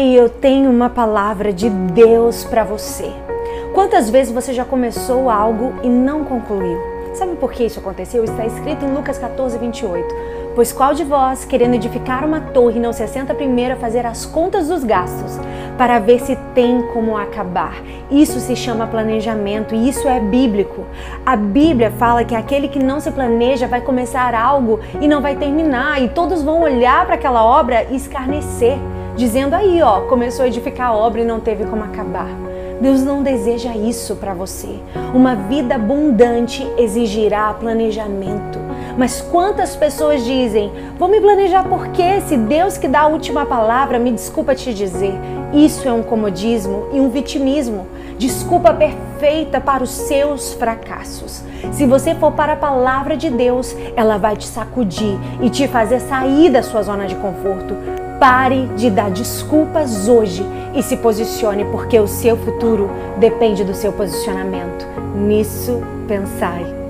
E eu tenho uma palavra de Deus para você. Quantas vezes você já começou algo e não concluiu? Sabe por que isso aconteceu? Está escrito em Lucas 14, 28. Pois qual de vós, querendo edificar uma torre, não se assenta primeiro a fazer as contas dos gastos, para ver se tem como acabar? Isso se chama planejamento e isso é bíblico. A Bíblia fala que aquele que não se planeja vai começar algo e não vai terminar, e todos vão olhar para aquela obra e escarnecer dizendo aí, ó, começou a edificar a obra e não teve como acabar. Deus não deseja isso para você. Uma vida abundante exigirá planejamento. Mas quantas pessoas dizem: "Vou me planejar porque se Deus que dá a última palavra, me desculpa te dizer". Isso é um comodismo e um vitimismo. Desculpa perfeita para os seus fracassos. Se você for para a palavra de Deus, ela vai te sacudir e te fazer sair da sua zona de conforto Pare de dar desculpas hoje e se posicione, porque o seu futuro depende do seu posicionamento. Nisso pensai.